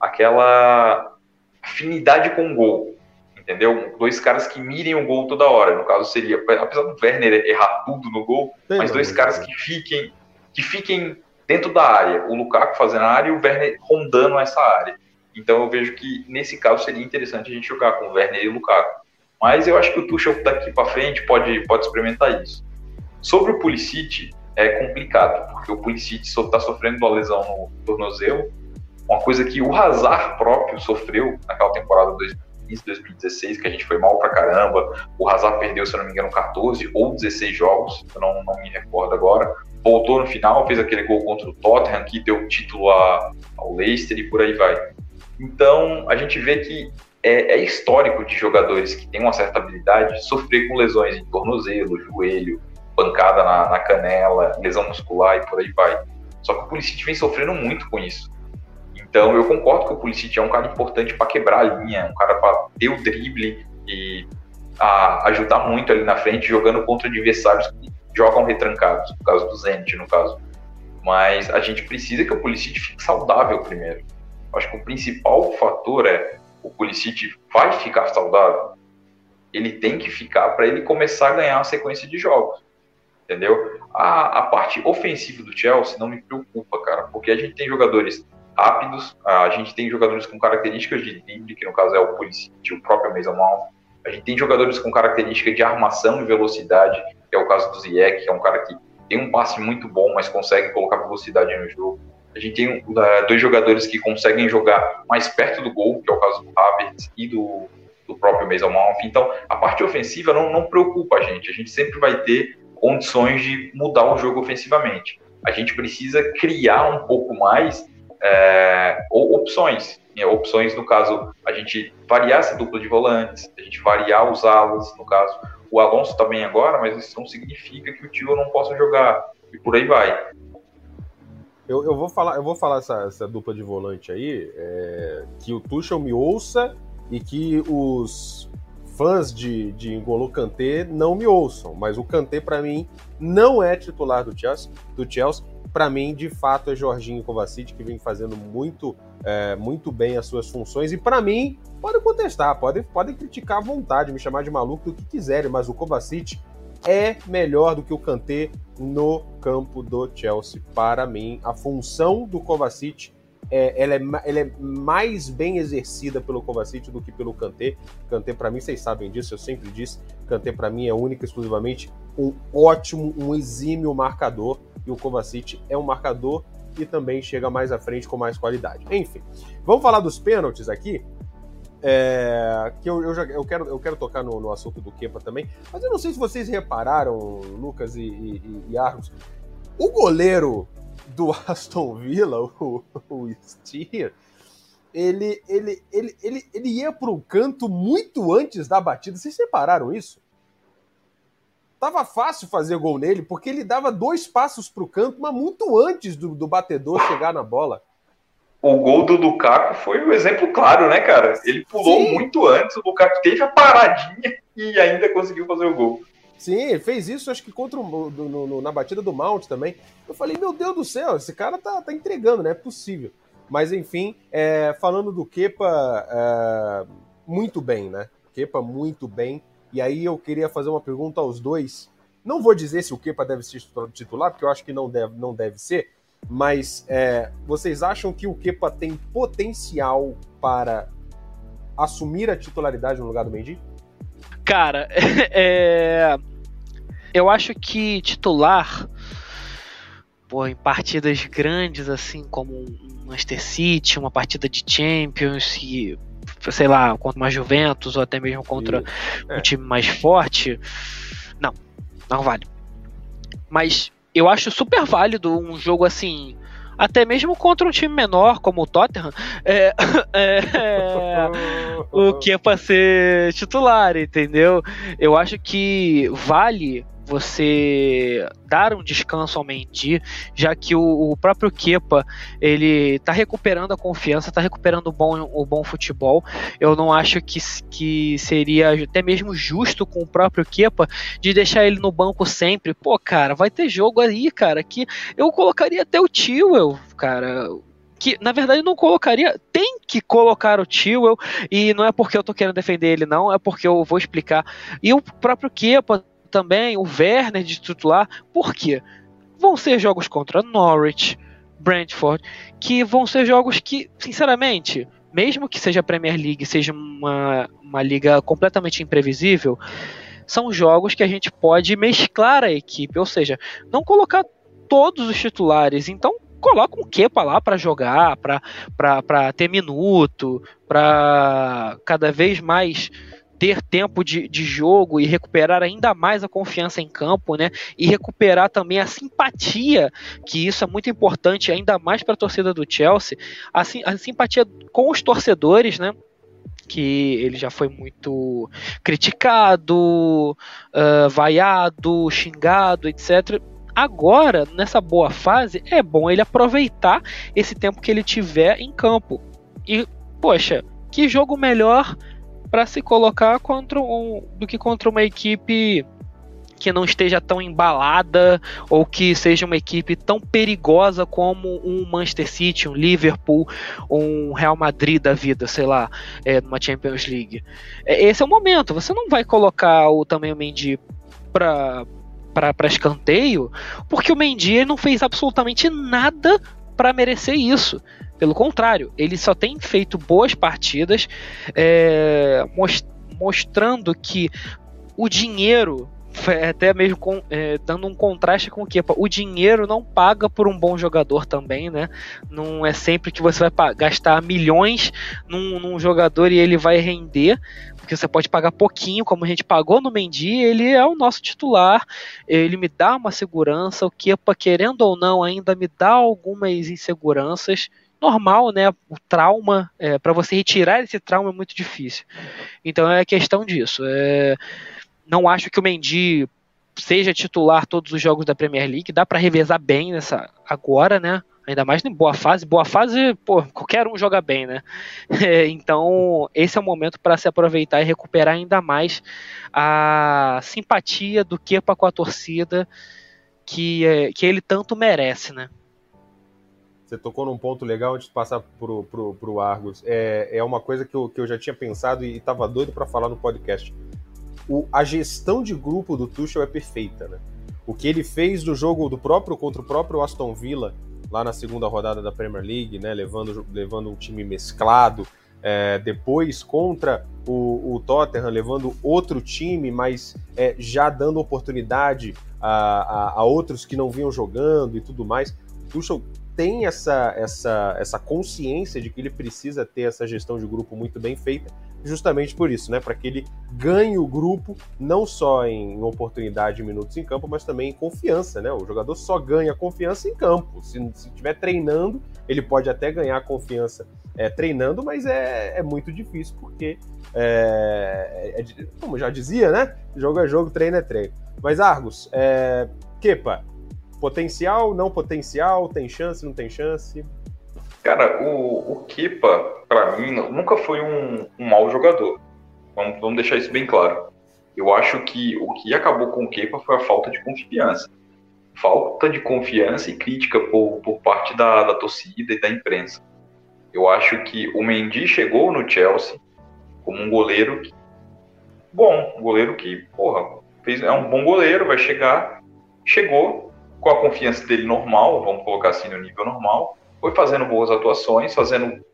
Speaker 2: aquela afinidade com o gol, entendeu? Dois caras que mirem o gol toda hora. No caso seria, apesar do Werner errar tudo no gol, Tem mas dois caras que fiquem, que fiquem dentro da área. O Lukaku fazendo a área e o Werner rondando essa área. Então eu vejo que nesse caso seria interessante a gente jogar com o Werner e o Lukaku. Mas eu acho que o Tuchel daqui para frente pode, pode experimentar isso. Sobre o Pulisic, é complicado, porque o Pulisic está sofrendo uma lesão no tornozelo uma coisa que o Hazard próprio sofreu naquela temporada 2015, 2016, que a gente foi mal pra caramba. O Hazard perdeu, se não me engano, 14 ou 16 jogos, eu não, não me recordo agora. Voltou no final, fez aquele gol contra o Tottenham, que deu título a, ao Leicester e por aí vai. Então, a gente vê que é, é, histórico de jogadores que têm uma certa habilidade sofrer com lesões em tornozelo, joelho, pancada na, na canela, lesão muscular e por aí vai. Só que o Pulisic vem sofrendo muito com isso. Então eu concordo que o Pulisic é um cara importante para quebrar a linha, um cara para ter o drible e ajudar muito ali na frente, jogando contra adversários que jogam retrancados, no caso do Zenit, no caso. Mas a gente precisa que o Pulisic fique saudável primeiro. Acho que o principal fator é o Pulisic vai ficar saudável. Ele tem que ficar para ele começar a ganhar uma sequência de jogos. Entendeu? A, a parte ofensiva do Chelsea não me preocupa, cara, porque a gente tem jogadores rápidos. A gente tem jogadores com características de drible, que no caso é o Pulisic, o próprio Mason Mount. A gente tem jogadores com características de armação e velocidade, que é o caso do Ziyech, que é um cara que tem um passe muito bom, mas consegue colocar velocidade no jogo. A gente tem uh, dois jogadores que conseguem jogar mais perto do gol, que é o caso do Havertz e do, do próprio Mason Mount. Então, a parte ofensiva não, não preocupa a gente. A gente sempre vai ter condições de mudar o jogo ofensivamente. A gente precisa criar um pouco mais é, opções. Opções, no caso, a gente variar essa dupla de volantes, a gente variar os alas, no caso. O Alonso também agora, mas isso não significa que o Tio não possa jogar. E por aí vai.
Speaker 1: Eu, eu, vou falar, eu vou falar essa, essa dupla de volante aí, é, que o Tuchel me ouça e que os fãs de, de N'Golo Kanté não me ouçam, mas o Kanté para mim não é titular do Chelsea, do Chelsea. Para mim, de fato, é Jorginho Kovacic que vem fazendo muito, é, muito bem as suas funções e para mim podem contestar, podem, podem criticar à vontade, me chamar de maluco do que quiserem, mas o Kovacic é melhor do que o Kanté no campo do Chelsea. Para mim, a função do Kovacic é, ela, é, ela é mais bem exercida pelo Kovacic do que pelo Kanté. Kanté, para mim, vocês sabem disso, eu sempre disse, Kanté, para mim, é única exclusivamente um ótimo, um exímio marcador, e o Kovacic é um marcador e também chega mais à frente com mais qualidade. Enfim, vamos falar dos pênaltis aqui. É, que eu, eu, já, eu, quero, eu quero tocar no, no assunto do Kepa também, mas eu não sei se vocês repararam, Lucas e, e, e Argos, o goleiro do Aston Villa, o, o Steer, ele, ele, ele, ele, ele ia para o canto muito antes da batida. Vocês repararam isso? Tava fácil fazer gol nele, porque ele dava dois passos para o canto, mas muito antes do, do batedor chegar na bola
Speaker 2: o gol do Lukaku foi um exemplo claro, né, cara? Ele pulou Sim. muito antes, o Lukaku teve a paradinha e ainda conseguiu fazer o gol.
Speaker 1: Sim, ele fez isso, acho que contra o, do, no, na batida do Mount também. Eu falei, meu Deus do céu, esse cara tá, tá entregando, não né? é possível. Mas enfim, é, falando do Kepa, é, muito bem, né? Kepa muito bem. E aí eu queria fazer uma pergunta aos dois. Não vou dizer se o Kepa deve ser titular, porque eu acho que não deve, não deve ser. Mas é, vocês acham que o Kepa tem potencial para assumir a titularidade no lugar do Mendy?
Speaker 3: Cara, é, eu acho que titular, pô, em partidas grandes assim como um Manchester City, uma partida de Champions, e, sei lá, contra uma Juventus ou até mesmo contra e, um é. time mais forte, não, não vale. Mas eu acho super válido um jogo assim, até mesmo contra um time menor como o Tottenham, é, é, o que é para ser titular, entendeu? Eu acho que vale você dar um descanso ao Mendy, já que o, o próprio Kepa ele está recuperando a confiança, está recuperando o bom, o bom futebol. Eu não acho que, que seria até mesmo justo com o próprio Kepa de deixar ele no banco sempre. Pô, cara, vai ter jogo aí, cara, que eu colocaria até o Tio, cara que na verdade não colocaria, tem que colocar o Tio e não é porque eu tô querendo defender ele não, é porque eu vou explicar. E o próprio Kepa também o Werner de titular. Por quê? Vão ser jogos contra Norwich, Brentford, que vão ser jogos que, sinceramente, mesmo que seja a Premier League, seja uma, uma liga completamente imprevisível, são jogos que a gente pode mesclar a equipe, ou seja, não colocar todos os titulares. Então, coloca um Kepa lá para jogar, para ter minuto, para cada vez mais ter tempo de, de jogo e recuperar ainda mais a confiança em campo, né? E recuperar também a simpatia, que isso é muito importante, ainda mais para a torcida do Chelsea, a, a simpatia com os torcedores, né? que ele já foi muito criticado, uh, vaiado, xingado, etc. Agora, nessa boa fase, é bom ele aproveitar esse tempo que ele tiver em campo. E, poxa, que jogo melhor para se colocar contra um, do que contra uma equipe que não esteja tão embalada ou que seja uma equipe tão perigosa como um Manchester City, um Liverpool, um Real Madrid da vida, sei lá, é, numa Champions League. É, esse é o momento. Você não vai colocar o também o Mendy para para escanteio, porque o Mendy não fez absolutamente nada para merecer isso. Pelo contrário, ele só tem feito boas partidas, é, most, mostrando que o dinheiro até mesmo com, é, dando um contraste com o que o dinheiro não paga por um bom jogador também, né? Não é sempre que você vai gastar milhões num, num, jogador e ele vai render, porque você pode pagar pouquinho, como a gente pagou no Mendy, ele é o nosso titular, ele me dá uma segurança, o Kepa, querendo ou não, ainda me dá algumas inseguranças, normal, né? O trauma, é, para você retirar esse trauma é muito difícil. Então é questão disso. É, não acho que o Mendy seja titular todos os jogos da Premier League, dá para revezar bem nessa agora, né? Ainda mais em boa fase. Boa fase, pô, qualquer um joga bem, né? É, então, esse é o momento para se aproveitar e recuperar ainda mais a simpatia do Kepa com a torcida que, é, que ele tanto merece, né?
Speaker 1: Você tocou num ponto legal antes de passar pro, pro, pro Argos. É, é uma coisa que eu, que eu já tinha pensado e estava doido para falar no podcast. O, a gestão de grupo do Tuchel é perfeita, né? O que ele fez no jogo do próprio contra o próprio Aston Villa lá na segunda rodada da Premier League, né, levando, levando um time mesclado, é, depois contra o, o, Tottenham, levando outro time, mas é, já dando oportunidade a, a, a, outros que não vinham jogando e tudo mais. Tuchel tem essa, essa, essa consciência de que ele precisa ter essa gestão de grupo muito bem feita justamente por isso, né? Para que ele ganhe o grupo, não só em oportunidade de minutos em campo, mas também em confiança, né? O jogador só ganha confiança em campo. Se estiver treinando, ele pode até ganhar confiança é, treinando, mas é, é muito difícil, porque, é, é, é como já dizia, né? Jogo é jogo, treino é treino. Mas, Argos, é, Kepa, potencial, não potencial, tem chance, não tem chance?
Speaker 2: Cara, o, o Kepa, para mim, nunca foi um, um mau jogador. Vamos, vamos deixar isso bem claro. Eu acho que o que acabou com o Kepa foi a falta de confiança. Falta de confiança e crítica por, por parte da, da torcida e da imprensa. Eu acho que o Mendy chegou no Chelsea como um goleiro que, bom, um goleiro que, porra, fez, é um bom goleiro, vai chegar, chegou com a confiança dele normal, vamos colocar assim no nível normal, foi fazendo boas atuações, fazendo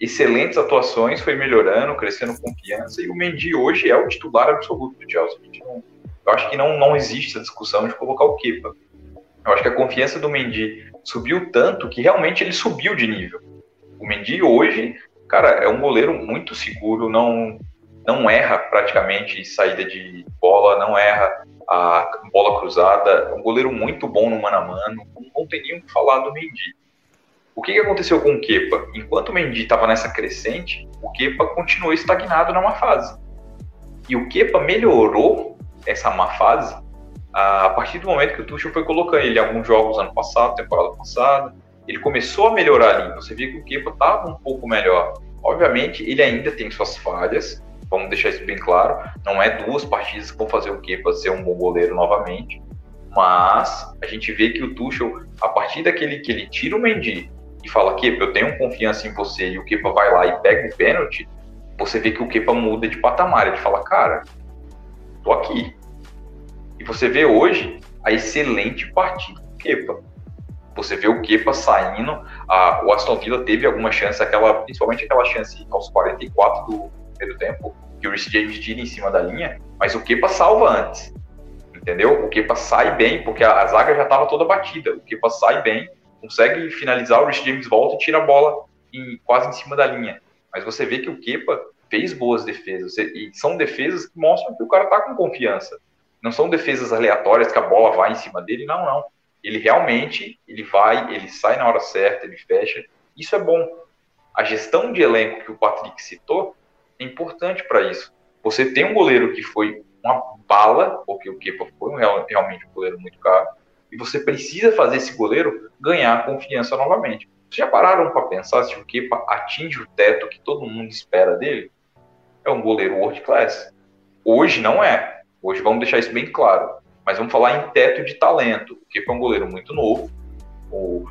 Speaker 2: excelentes atuações, foi melhorando, crescendo confiança, e o Mendy hoje é o titular absoluto do Chelsea. Não, eu acho que não, não existe essa discussão de colocar o Kepa. Eu acho que a confiança do Mendy subiu tanto que realmente ele subiu de nível. O Mendy hoje, cara, é um goleiro muito seguro, não, não erra praticamente saída de bola, não erra a bola cruzada, um goleiro muito bom no mano a mano, não tem nem o que falar do Mendy. O que, aconteceu com o Kepa? Enquanto o Mendy estava nessa crescente, o Kepa continuou estagnado na má fase. E o Kepa melhorou essa má fase a partir do momento que o Tuchel foi colocando ele alguns jogos ano passado, temporada passada. Ele começou a melhorar ali. Você via que o Kepa estava um pouco melhor. Obviamente, ele ainda tem suas falhas, vamos deixar isso bem claro. Não é duas partidas que vão fazer o Kepa ser um bom goleiro novamente. Mas a gente vê que o Tuchel, a partir daquele que ele tira o Mendy e fala, Kepa, eu tenho confiança em você, e o Kepa vai lá e pega o pênalti, você vê que o Kepa muda de patamar. Ele fala, cara, tô aqui. E você vê hoje a excelente partida do Kepa. Você vê o Kepa saindo, a, o Aston Villa teve alguma chance, aquela, principalmente aquela chance aos 44 do primeiro tempo, que o Rhys James tira em cima da linha, mas o Kepa salva antes. Entendeu? O Kepa sai bem, porque a, a zaga já estava toda batida. O Kepa sai bem, consegue finalizar, o Rich James volta e tira a bola em, quase em cima da linha. Mas você vê que o Kepa fez boas defesas, e são defesas que mostram que o cara tá com confiança. Não são defesas aleatórias que a bola vai em cima dele, não, não. Ele realmente, ele vai, ele sai na hora certa, ele fecha. Isso é bom. A gestão de elenco que o Patrick citou é importante para isso. Você tem um goleiro que foi uma bala, porque o Kepa foi realmente um goleiro muito caro, e você precisa fazer esse goleiro ganhar confiança novamente. Vocês já pararam para pensar se o Kepa atinge o teto que todo mundo espera dele? É um goleiro world class. Hoje não é. Hoje vamos deixar isso bem claro. Mas vamos falar em teto de talento. O Kepa é um goleiro muito novo. O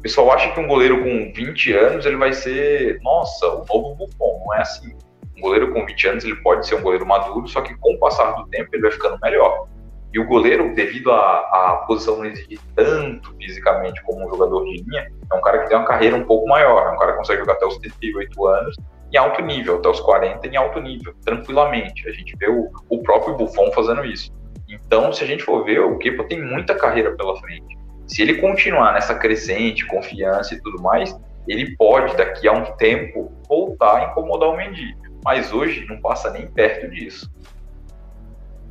Speaker 2: pessoal acha que um goleiro com 20 anos ele vai ser, nossa, o novo Buffon. Não é assim. Goleiro com 20 anos ele pode ser um goleiro maduro, só que com o passar do tempo ele vai ficando melhor. E o goleiro, devido à posição não exigir tanto fisicamente como um jogador de linha, é um cara que tem uma carreira um pouco maior. É um cara que consegue jogar até os 38 anos em alto nível, até os 40 em alto nível, tranquilamente. A gente vê o, o próprio Buffon fazendo isso. Então, se a gente for ver, o Kepa tem muita carreira pela frente. Se ele continuar nessa crescente, confiança e tudo mais, ele pode, daqui a um tempo, voltar a incomodar o Mendy. Mas hoje não passa nem perto disso.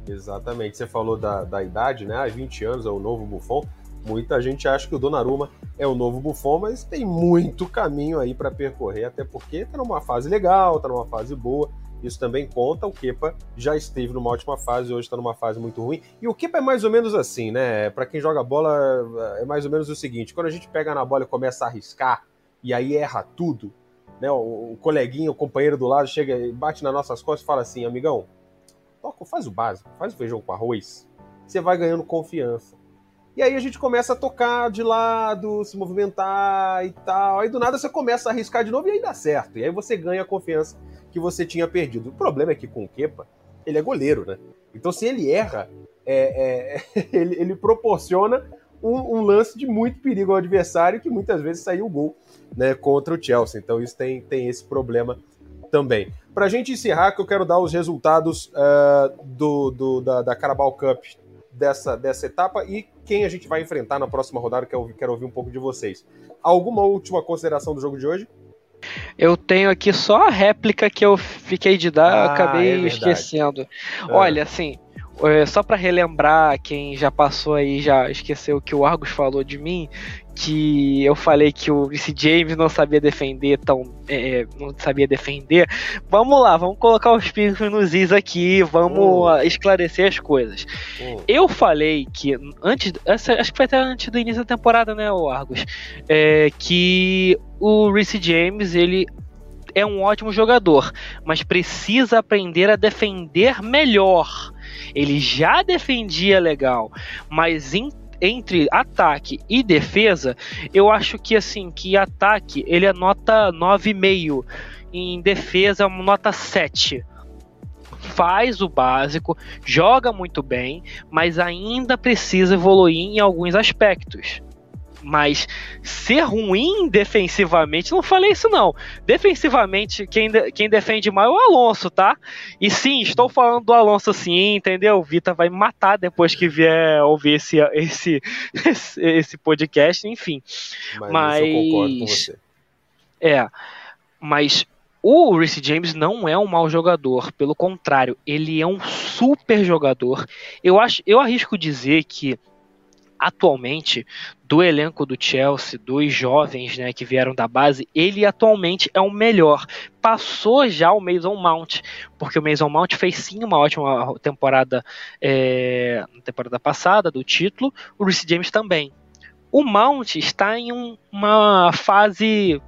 Speaker 1: Exatamente. Você falou da, da idade, né? Há 20 anos é o novo Buffon. Muita gente acha que o Donnarumma é o novo Buffon, mas tem muito caminho aí para percorrer, até porque tá numa fase legal, tá numa fase boa. Isso também conta. O Kepa já esteve numa ótima fase, hoje está numa fase muito ruim. E o Kepa é mais ou menos assim, né? Para quem joga bola, é mais ou menos o seguinte: quando a gente pega na bola e começa a arriscar, e aí erra tudo, né? O, o coleguinha, o companheiro do lado chega e bate nas nossas costas e fala assim: amigão, toca, faz o básico, faz o feijão com arroz. Você vai ganhando confiança. E aí a gente começa a tocar de lado, se movimentar e tal. Aí do nada você começa a arriscar de novo e aí dá certo. E aí você ganha a confiança que você tinha perdido. O problema é que com o Kepa, ele é goleiro, né? Então se ele erra, é, é, ele, ele, proporciona um, um, lance de muito perigo ao adversário que muitas vezes saiu o gol né, contra o Chelsea. Então isso tem, tem esse problema também. Para a gente encerrar, que eu quero dar os resultados uh, do, do, da, da Carabao Cup dessa, dessa etapa e quem a gente vai enfrentar na próxima rodada, que eu quero ouvir um pouco de vocês. Alguma última consideração do jogo de hoje?
Speaker 3: Eu tenho aqui só a réplica que eu fiquei de dar, ah, acabei é esquecendo. É. Olha, assim, é, só para relembrar quem já passou aí, já esqueceu o que o Argus falou de mim, que eu falei que o Reece James não sabia defender tão. É, é, não sabia defender. Vamos lá, vamos colocar os pingos nos is aqui, vamos esclarecer as coisas. Eu falei que antes. Acho que foi até antes do início da temporada, né, o Argus? É, que o Reece James, ele é um ótimo jogador, mas precisa aprender a defender melhor. Ele já defendia legal, mas em entre ataque e defesa, eu acho que assim, que ataque ele é nota 9,5, em defesa é nota 7 faz o básico, joga muito bem, mas ainda precisa evoluir em alguns aspectos. Mas ser ruim defensivamente, não falei isso não. Defensivamente, quem, de, quem defende mal é o Alonso, tá? E sim, estou falando do Alonso sim, entendeu? O Vita vai me matar depois que vier ouvir esse, esse, esse, esse podcast, enfim. Mas, mas eu concordo com você. É, mas o Reece James não é um mau jogador, pelo contrário, ele é um super jogador. Eu acho, eu arrisco dizer que atualmente do elenco do Chelsea, dos jovens né, que vieram da base, ele atualmente é o melhor. Passou já o Mason Mount, porque o Mason Mount fez sim uma ótima temporada é, na temporada passada do título, o Reece James também. O Mount está em um, uma fase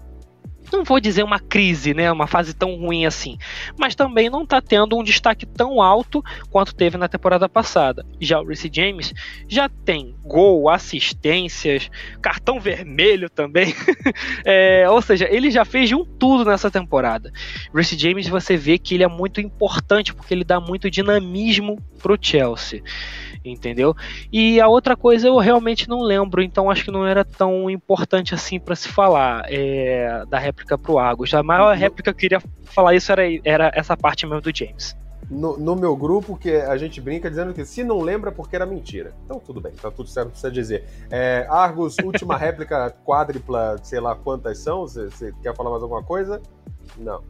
Speaker 3: não vou dizer uma crise, né, uma fase tão ruim assim, mas também não está tendo um destaque tão alto quanto teve na temporada passada. Já o Reece James já tem gol, assistências, cartão vermelho também, é, ou seja, ele já fez de um tudo nessa temporada. Reece James você vê que ele é muito importante porque ele dá muito dinamismo para o Chelsea entendeu? E a outra coisa eu realmente não lembro, então acho que não era tão importante assim para se falar é, da réplica pro Argos. A maior réplica que eu queria falar isso era, era essa parte mesmo do James.
Speaker 1: No, no, meu grupo, que a gente brinca dizendo que se não lembra, é porque era mentira. Então tudo bem, tá tudo certo, precisa dizer. É, Argos, última réplica quádrupla, sei lá quantas são? Você quer falar mais alguma coisa? Não.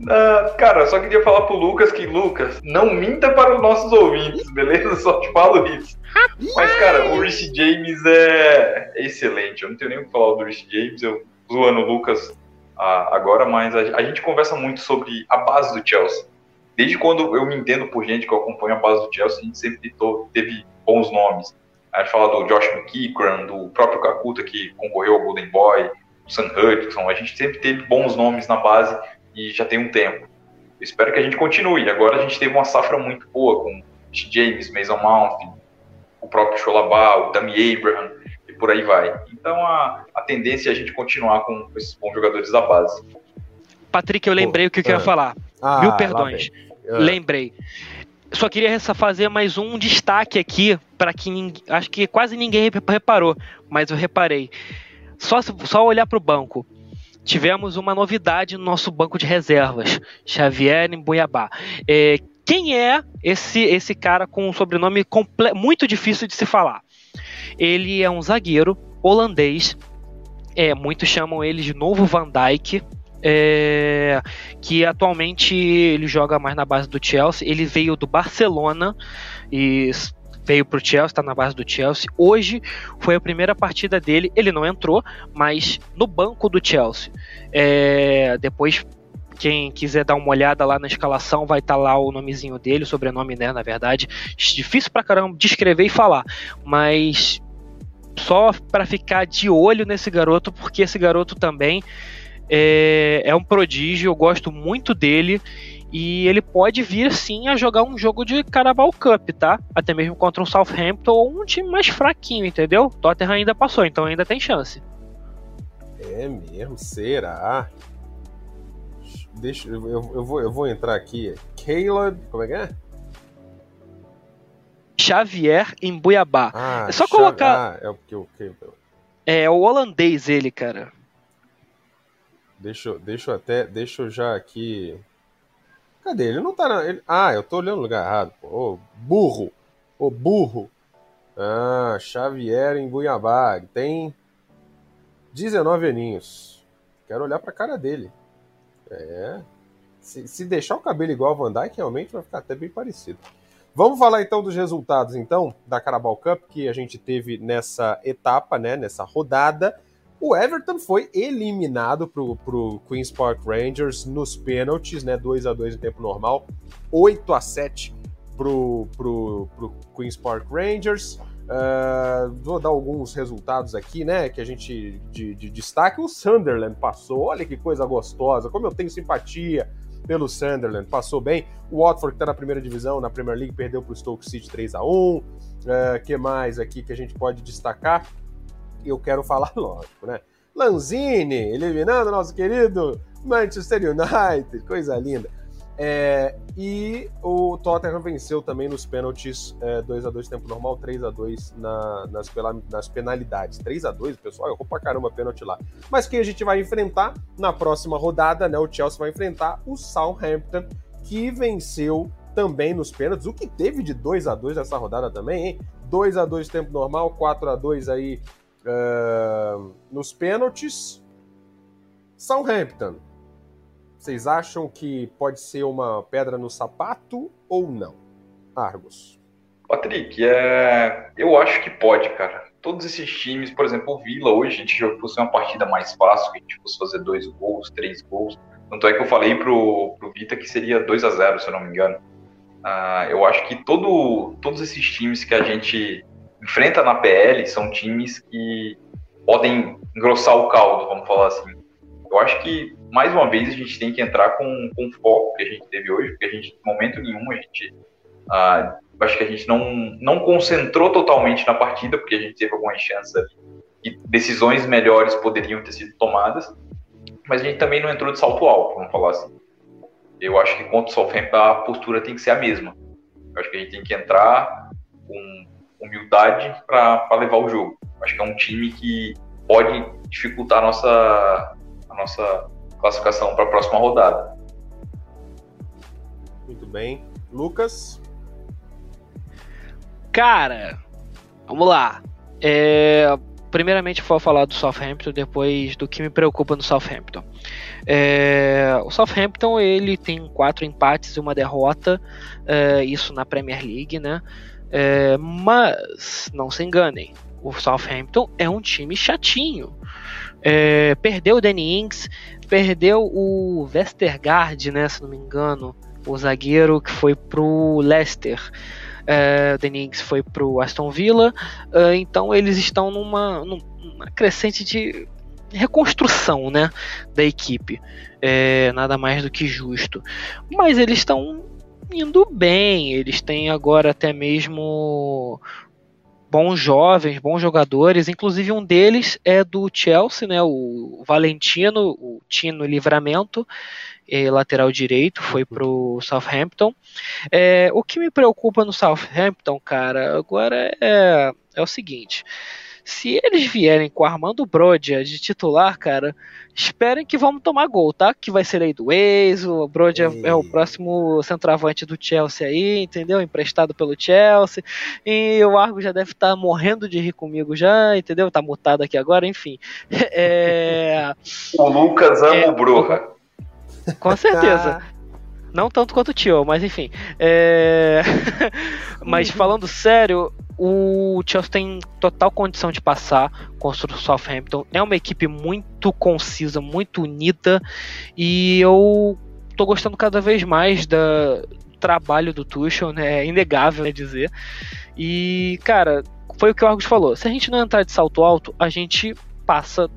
Speaker 2: Uh, cara, só queria falar pro Lucas que, Lucas, não minta para os nossos ouvintes, beleza? Só te falo isso. Mas, cara, o Rich James é excelente. Eu não tenho nem o que falar do Rich James. Eu zoando o Lucas uh, agora, mas a, gente conversa muito sobre a base do Chelsea. Desde quando eu me entendo por gente que eu acompanho a base do Chelsea, a gente sempre teve bons nomes. A gente fala do Josh McKeekran, do próprio Kakuta, que concorreu ao Golden Boy, do Sam Hudson. A gente sempre teve bons nomes na base e já tem um tempo. Eu espero que a gente continue. Agora a gente teve uma safra muito boa com James, Mason Mount, o próprio Cholabá, o Tammy Abraham e por aí vai. Então a, a tendência é a gente continuar com esses bons jogadores da base.
Speaker 3: Patrick, eu lembrei Pô, o que eu queria é. falar. Ah, Mil perdões. É. Lembrei. Só queria fazer mais um destaque aqui para que acho que quase ninguém reparou, mas eu reparei. Só, só olhar para o banco tivemos uma novidade no nosso banco de reservas, Xavier Mbuiabá. É, quem é esse esse cara com um sobrenome muito difícil de se falar? Ele é um zagueiro holandês, é, muitos chamam ele de novo Van Dijk, é, que atualmente ele joga mais na base do Chelsea. Ele veio do Barcelona e veio pro Chelsea, está na base do Chelsea. Hoje foi a primeira partida dele. Ele não entrou, mas no banco do Chelsea. É, depois, quem quiser dar uma olhada lá na escalação, vai estar tá lá o nomezinho dele, o sobrenome, né? Na verdade, difícil pra caramba de escrever e falar, mas só para ficar de olho nesse garoto, porque esse garoto também é, é um prodígio. Eu gosto muito dele e ele pode vir sim a jogar um jogo de Carabao Cup, tá? Até mesmo contra um Southampton ou um time mais fraquinho, entendeu? Tottenham ainda passou, então ainda tem chance.
Speaker 1: É mesmo? Será? Deixa, eu, eu, vou, eu vou entrar aqui. Caleb. Como é que é?
Speaker 3: Xavier em Buiabá.
Speaker 1: Ah,
Speaker 3: é só colocar.
Speaker 1: Ah, é o
Speaker 3: É o holandês ele, cara.
Speaker 1: Deixa, deixa eu até. Deixa eu já aqui. Cadê? Ele não tá na. Ele... Ah, eu tô olhando no lugar errado. Ô, burro! Ô, burro! Ah, Xavier em Buiabá. Tem 19 aninhos. Quero olhar pra cara dele. É. Se, se deixar o cabelo igual ao Van Dyke, realmente vai ficar até bem parecido. Vamos falar então dos resultados então da Carabao Cup que a gente teve nessa etapa, né, nessa rodada. O Everton foi eliminado pro, pro Queen's Park Rangers nos pênaltis, né? 2 a 2 em tempo normal, 8 a 7 pro, pro, pro Queen's Park Rangers. Uh, vou dar alguns resultados aqui, né? Que a gente de, de destaque. O Sunderland passou, olha que coisa gostosa, como eu tenho simpatia pelo Sunderland, passou bem. O Watford, que está na primeira divisão, na Premier League, perdeu para o Stoke City 3 a 1 O uh, que mais aqui que a gente pode destacar? Eu quero falar, lógico, né? Lanzini eliminando nosso querido Manchester United, coisa linda. É, e o Tottenham venceu também nos pênaltis é, 2x2 tempo normal, 3x2 na, nas, nas penalidades. 3x2, pessoal, eu vou pra caramba pênalti lá. Mas quem a gente vai enfrentar na próxima rodada, né? O Chelsea vai enfrentar o Southampton, que venceu também nos pênaltis. O que teve de 2 a 2 nessa rodada também, hein? 2 a 2 tempo normal, 4 a 2 aí Uh, nos pênaltis, Southampton. Vocês acham que pode ser uma pedra no sapato ou não? Argos.
Speaker 2: Patrick, é... eu acho que pode, cara. Todos esses times, por exemplo, o Vila hoje, a gente já fosse uma partida mais fácil, que a gente fosse fazer dois gols, três gols. Tanto é que eu falei pro, pro Vita que seria 2 a 0 se eu não me engano. Uh, eu acho que todo, todos esses times que a gente enfrenta na PL são times que podem engrossar o caldo, vamos falar assim. Eu acho que, mais uma vez, a gente tem que entrar com, com o foco que a gente teve hoje, porque a gente, em momento nenhum, a gente. Ah, acho que a gente não, não concentrou totalmente na partida, porque a gente teve algumas chances e decisões melhores poderiam ter sido tomadas, mas a gente também não entrou de salto alto, vamos falar assim. Eu acho que contra o Southampton a postura tem que ser a mesma. Eu acho que a gente tem que entrar com humildade para levar o jogo. Acho que é um time que pode dificultar a nossa, a nossa classificação para a próxima rodada.
Speaker 1: Muito bem. Lucas?
Speaker 3: Cara, vamos lá. É, primeiramente vou falar do Southampton, depois do que me preocupa no Southampton. É, o Southampton ele tem quatro empates e uma derrota, é, isso na Premier League, né? É, mas, não se enganem, o Southampton é um time chatinho. É, perdeu o Danny Ings, perdeu o Westergaard, né, se não me engano, o zagueiro que foi pro Leicester. É, o Danny Ings foi pro Aston Villa, é, então eles estão numa, numa crescente de reconstrução né, da equipe. É, nada mais do que justo. Mas eles estão indo bem. Eles têm agora até mesmo bons jovens, bons jogadores. Inclusive um deles é do Chelsea, né? O Valentino, o Tino Livramento, é, lateral direito, foi uhum. pro Southampton. É, o que me preocupa no Southampton, cara, agora é, é o seguinte. Se eles vierem com Armando Brodia de titular, cara, esperem que vamos tomar gol, tá? Que vai ser aí do ex, o Brodia e... é o próximo centroavante do Chelsea aí, entendeu? Emprestado pelo Chelsea. E o Argo já deve estar tá morrendo de rir comigo já, entendeu? Tá mutado aqui agora, enfim. É...
Speaker 2: O Lucas ama é... o Broja.
Speaker 3: Com certeza. Não tanto quanto o Tio, mas enfim. É... mas falando sério, o Chelsea tem total condição de passar contra o Southampton. É uma equipe muito concisa, muito unida. E eu tô gostando cada vez mais do trabalho do Tuchel, né? É inegável né, dizer. E, cara, foi o que o Argos falou. Se a gente não entrar de salto alto, a gente passa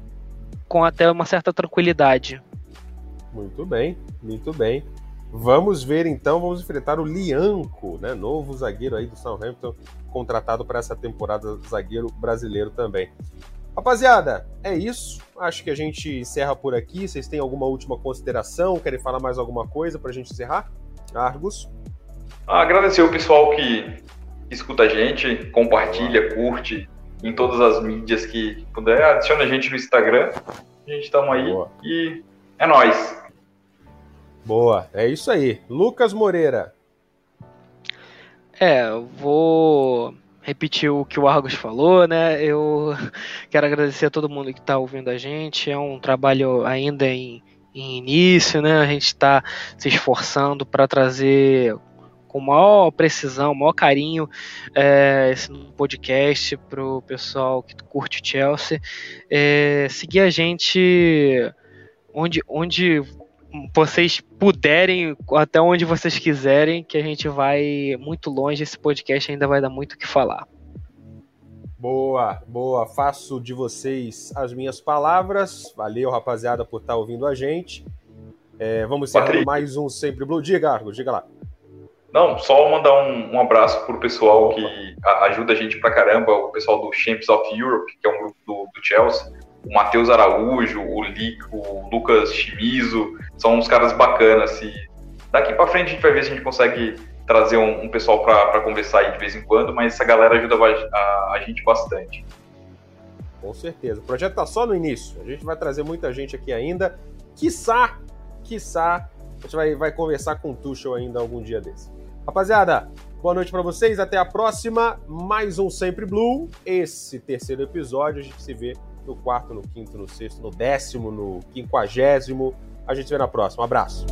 Speaker 3: com até uma certa tranquilidade.
Speaker 1: Muito bem, muito bem. Vamos ver então, vamos enfrentar o Lianco, né? Novo zagueiro aí do Southampton, contratado para essa temporada, zagueiro brasileiro também. Rapaziada, é isso. Acho que a gente encerra por aqui. Vocês têm alguma última consideração? Querem falar mais alguma coisa para a gente encerrar? Argos?
Speaker 2: Agradecer o pessoal que escuta a gente, compartilha, curte em todas as mídias que puder. Adiciona a gente no Instagram. A gente estamos aí Boa. e é nós.
Speaker 1: Boa, é isso aí. Lucas Moreira.
Speaker 3: É, vou repetir o que o Argos falou, né? Eu quero agradecer a todo mundo que está ouvindo a gente. É um trabalho ainda em, em início, né? A gente está se esforçando para trazer com maior precisão, maior carinho é, esse podcast para o pessoal que curte Chelsea. É, seguir a gente onde, onde vocês puderem, até onde vocês quiserem, que a gente vai muito longe. Esse podcast ainda vai dar muito o que falar.
Speaker 1: Boa, boa. Faço de vocês as minhas palavras. Valeu, rapaziada, por estar ouvindo a gente. É, vamos encerrar mais um Sempre Blue. Diga, Argo, diga lá.
Speaker 2: Não, só mandar um, um abraço pro pessoal que ajuda a gente pra caramba, o pessoal do Champions of Europe, que é um grupo do, do Chelsea o Matheus Araújo, o, o Lucas Chimizo, são uns caras bacanas. E daqui para frente a gente vai ver se a gente consegue trazer um, um pessoal para conversar aí de vez em quando, mas essa galera ajuda a, a, gente bastante.
Speaker 1: Com certeza. O projeto está só no início. A gente vai trazer muita gente aqui ainda. Quiçá, quiçá, a gente vai, vai conversar com o Tuchel ainda algum dia desse. Rapaziada, boa noite para vocês. Até a próxima. Mais um Sempre Blue. Esse terceiro episódio. A gente se vê no quarto, no quinto, no sexto, no décimo, no quinquagésimo. A gente se vê na próxima. Um abraço.